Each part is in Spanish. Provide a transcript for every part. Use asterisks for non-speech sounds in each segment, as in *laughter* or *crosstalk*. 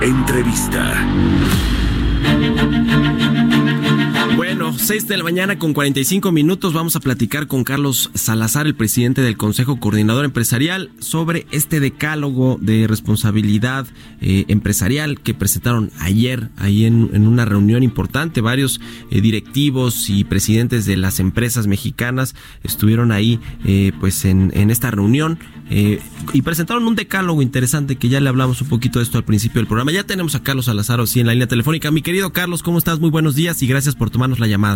Entrevista. Bueno, 6 de la mañana con 45 minutos vamos a platicar con Carlos Salazar, el presidente del Consejo Coordinador Empresarial, sobre este decálogo de responsabilidad eh, empresarial que presentaron ayer ahí en, una reunión importante. Varios eh, directivos y presidentes de las empresas mexicanas estuvieron ahí eh, pues en, en esta reunión y presentaron un decálogo interesante que ya le hablamos un poquito de esto al principio del programa. Ya tenemos a Carlos Salazar sí en la línea telefónica. Mi querido Carlos, ¿cómo estás? Muy buenos días y gracias por tomarnos la llamada.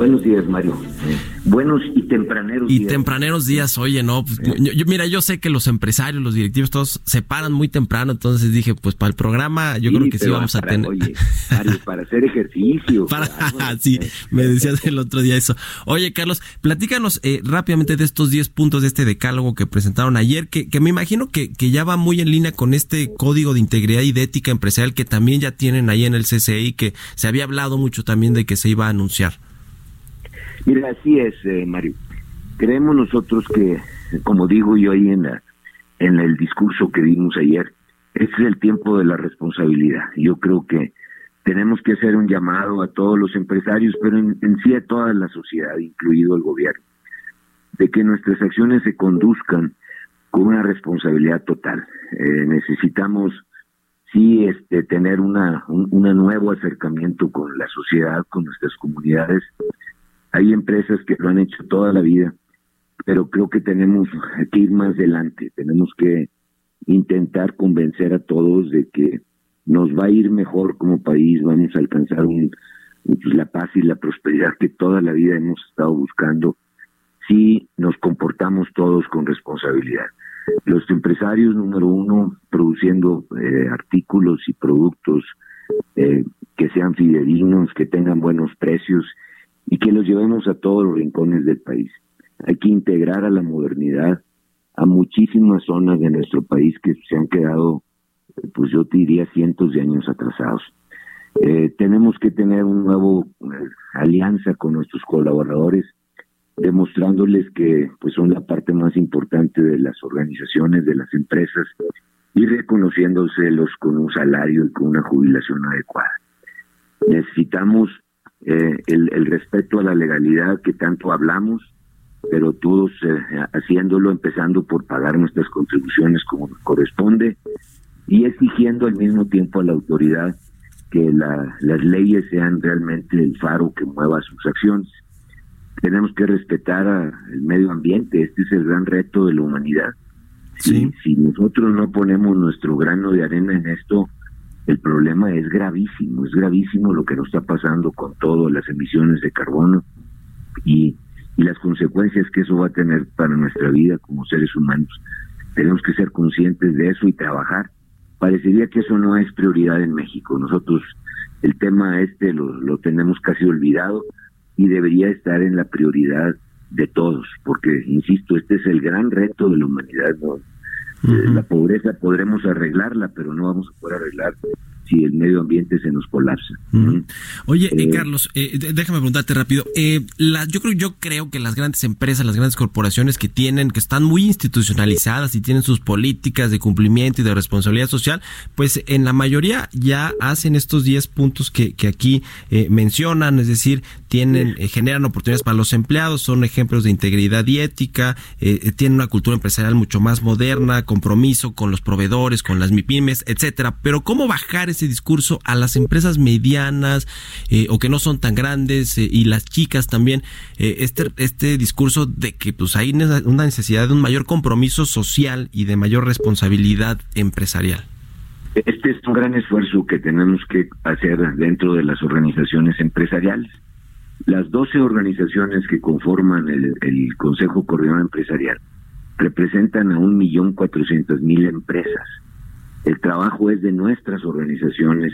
Buenos días, Mario. Buenos y tempraneros y días. Y tempraneros días, oye, no, pues, yo, mira, yo sé que los empresarios, los directivos, todos se paran muy temprano, entonces dije, pues para el programa yo creo que sí vamos a tener... Oye, Mario, *laughs* para hacer ejercicio. para, *laughs* sí, me decías el otro día eso. Oye, Carlos, platícanos eh, rápidamente de estos 10 puntos de este decálogo que presentaron ayer, que, que me imagino que, que ya va muy en línea con este código de integridad y de ética empresarial que también ya tienen ahí en el CCI, que se había hablado mucho también de que se iba a anunciar. Mira, así es, eh, Mario. Creemos nosotros que, como digo yo ahí en, la, en el discurso que dimos ayer, este es el tiempo de la responsabilidad. Yo creo que tenemos que hacer un llamado a todos los empresarios, pero en, sí a toda la sociedad, incluido el gobierno, de que nuestras acciones se conduzcan con una responsabilidad total. Eh, necesitamos sí este tener una un nuevo acercamiento con la sociedad, con nuestras comunidades hay empresas que lo han hecho toda la vida, pero creo que tenemos que ir más adelante, tenemos que intentar convencer a todos de que nos va a ir mejor como país, vamos a alcanzar un, pues, la paz y la prosperidad que toda la vida hemos estado buscando si nos comportamos todos con responsabilidad. Los empresarios, número uno, produciendo eh, artículos y productos eh, que sean fidedignos, que tengan buenos precios y que los llevemos a todos los rincones del país. Hay que integrar a la modernidad a muchísimas zonas de nuestro país que se han quedado, pues yo te diría, cientos de años atrasados. Eh, tenemos que tener una nueva eh, alianza con nuestros colaboradores, demostrándoles que pues son la parte más importante de las organizaciones, de las empresas, y reconociéndoselos con un salario y con una jubilación adecuada. Necesitamos eh, el, el, respeto a la legalidad que tanto hablamos, pero todos eh, haciéndolo, empezando por pagar nuestras contribuciones como corresponde y exigiendo al mismo tiempo a la autoridad que la, las leyes sean realmente el faro que mueva sus acciones. Tenemos que respetar al medio ambiente, este es el gran reto de la humanidad. Si, si nosotros no ponemos nuestro grano de arena en esto, el problema es gravísimo, es gravísimo lo que nos está pasando con todas las emisiones de carbono y, las consecuencias que eso va a tener para nuestra vida como seres humanos. Tenemos que ser conscientes de eso y trabajar. Parecería que eso no es prioridad en México. Nosotros el tema este lo, lo tenemos casi olvidado y debería estar en la prioridad de todos, porque, insisto, este es el gran reto de la humanidad. ¿no? La pobreza podremos arreglarla, pero no vamos a poder arreglar si el medio ambiente se nos colapsa. Oye, eh, eh, Carlos, eh, déjame preguntarte rápido. la, yo creo, yo creo que las grandes empresas, las grandes corporaciones que tienen, que están muy institucionalizadas y tienen sus políticas de cumplimiento y de responsabilidad social, pues en la mayoría ya hacen estos 10 puntos que, que aquí mencionan, es decir, tienen, generan oportunidades para los empleados, son ejemplos de integridad y ética, tienen una cultura empresarial mucho más moderna, compromiso con los proveedores, con las MIPIMES, etcétera. Pero cómo bajar ese discurso a las empresas medianas eh, o que no son tan grandes eh, y las chicas también eh, este este discurso de que pues hay una necesidad de un mayor compromiso social y de mayor responsabilidad empresarial. Este es un gran esfuerzo que tenemos que hacer dentro de las organizaciones empresariales. Las 12 organizaciones que conforman el, el Consejo Coordinador Empresarial representan a un millón cuatrocientos mil empresas. El trabajo es de nuestras organizaciones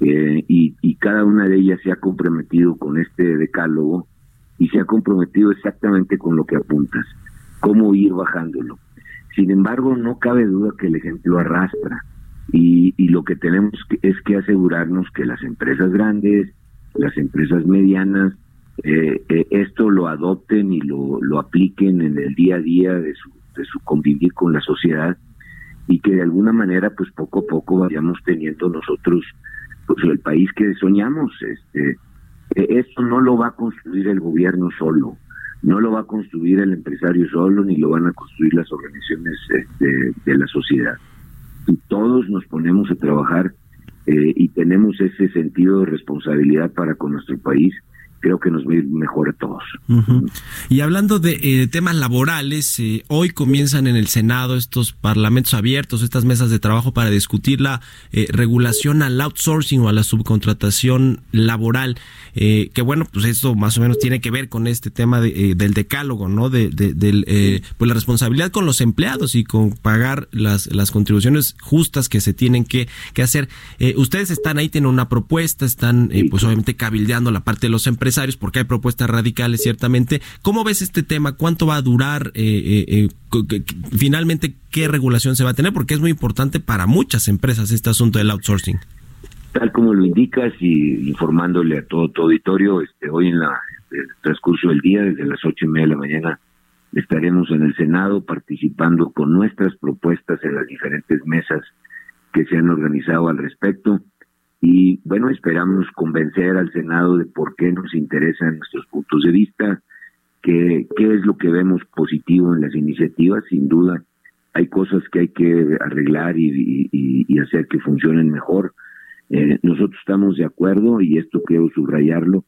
eh, y, cada una de ellas se ha comprometido con este decálogo y se ha comprometido exactamente con lo que apuntas, cómo ir bajándolo. Sin embargo, no cabe duda que el ejemplo arrastra y, y lo que tenemos es que asegurarnos que las empresas grandes, las empresas medianas, eh, eh, esto lo adopten y lo, lo apliquen en el día a día de su, de su convivir con la sociedad y que de alguna manera pues poco a poco vayamos teniendo nosotros pues el país que soñamos este eh, esto no lo va a construir el gobierno solo no lo va a construir el empresario solo ni lo van a construir las organizaciones este, de la sociedad. Y todos nos ponemos a trabajar eh, y tenemos ese sentido de responsabilidad para con nuestro país creo que nos va a ir mejor a todos. Y hablando de eh, temas laborales, eh, hoy comienzan en el Senado estos parlamentos abiertos, estas mesas de trabajo para discutir la eh, regulación al outsourcing o a la subcontratación laboral, que bueno, pues esto más o menos tiene que ver con este tema de, del decálogo, ¿no? De, del, pues la responsabilidad con los empleados y con pagar las, las contribuciones justas que se tienen que, que hacer. ustedes están ahí, tienen una propuesta, están pues obviamente cabildeando la parte de los empresarios porque hay propuestas radicales, ciertamente. ¿Cómo ves este tema? ¿Cuánto va a durar? Eh, eh, eh, finalmente, ¿qué regulación se va a tener? Porque es muy importante para muchas empresas este asunto del outsourcing. Tal como lo indicas y informándole a todo tu auditorio, este, hoy en la, el transcurso del día, desde las ocho y media de la mañana, estaremos en el Senado participando con nuestras propuestas en las diferentes mesas que se han organizado al respecto bueno, esperamos convencer al Senado de por qué nos interesan nuestros puntos de vista, qué, qué es lo que vemos positivo en las iniciativas, sin duda hay cosas que hay que arreglar y, y, hacer que funcionen mejor. Eh, nosotros estamos de acuerdo, y esto quiero subrayarlo,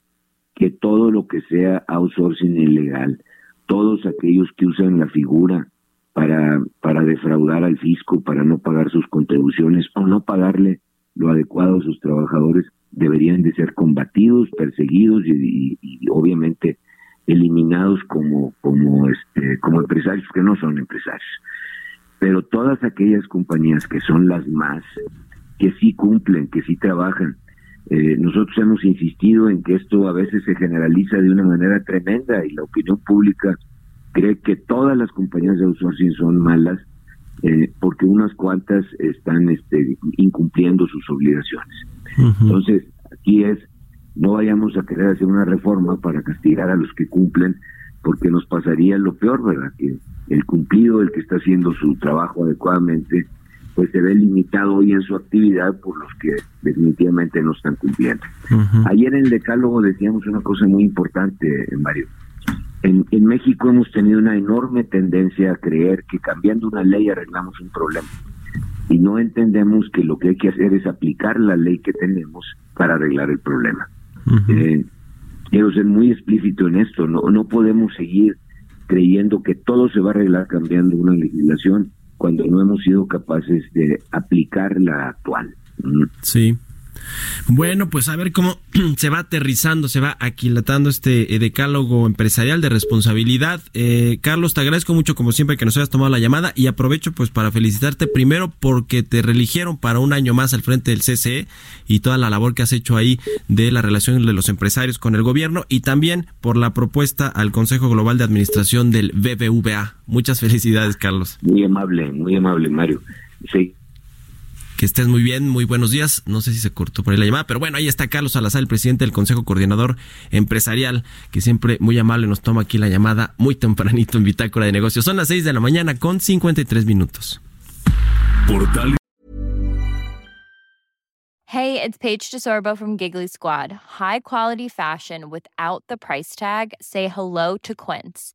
que todo lo que sea outsourcing ilegal, todos aquellos que usan la figura para, para defraudar al fisco, para no pagar sus contribuciones o no pagarle lo adecuado a sus trabajadores deberían de ser combatidos, perseguidos y, obviamente eliminados como como este como empresarios que no son empresarios. Pero todas aquellas compañías que son las más que sí cumplen, que sí trabajan, eh, nosotros hemos insistido en que esto a veces se generaliza de una manera tremenda y la opinión pública cree que todas las compañías de outsourcing son malas eh, porque unas cuantas están este, incumpliendo sus obligaciones. Entonces, aquí es, no vayamos a querer hacer una reforma para castigar a los que cumplen, porque nos pasaría lo peor, ¿verdad? Que el cumplido, el que está haciendo su trabajo adecuadamente, pues se ve limitado hoy en su actividad por los que definitivamente no están cumpliendo. Ayer en el decálogo decíamos una cosa muy importante, Mario. En, en, México hemos tenido una enorme tendencia a creer que cambiando una ley arreglamos un problema. Y no entendemos que lo que hay que hacer es aplicar la ley que tenemos para arreglar el problema. Eh, quiero ser muy explícito en esto. No, no podemos seguir creyendo que todo se va a arreglar cambiando una legislación cuando no hemos sido capaces de aplicar la actual. Sí. Bueno, pues a ver cómo *clears throat* se va aterrizando, se va aquilatando este eh, decálogo empresarial de responsabilidad. Eh, Carlos, te agradezco mucho como siempre que nos hayas tomado la llamada y aprovecho pues para felicitarte primero porque te religieron para un año más al frente del CCE y toda la labor que has hecho ahí de la relación de los empresarios con el gobierno y también por la propuesta al Consejo Global de Administración del BBVA. Muchas felicidades, Carlos. Muy amable, muy amable, Mario. Sí, que estés muy bien, muy buenos días. No sé si se cortó por ahí la llamada, pero bueno, ahí está Carlos Salazar, el presidente del Consejo Coordinador Empresarial, que siempre muy amable nos toma aquí la llamada muy tempranito en Bitácora de Negocios. Son las 6 de la mañana con 53 minutos. Portal. Hey, it's Paige DeSorbo from Giggly Squad. High quality fashion without the price tag. Say hello to Quince.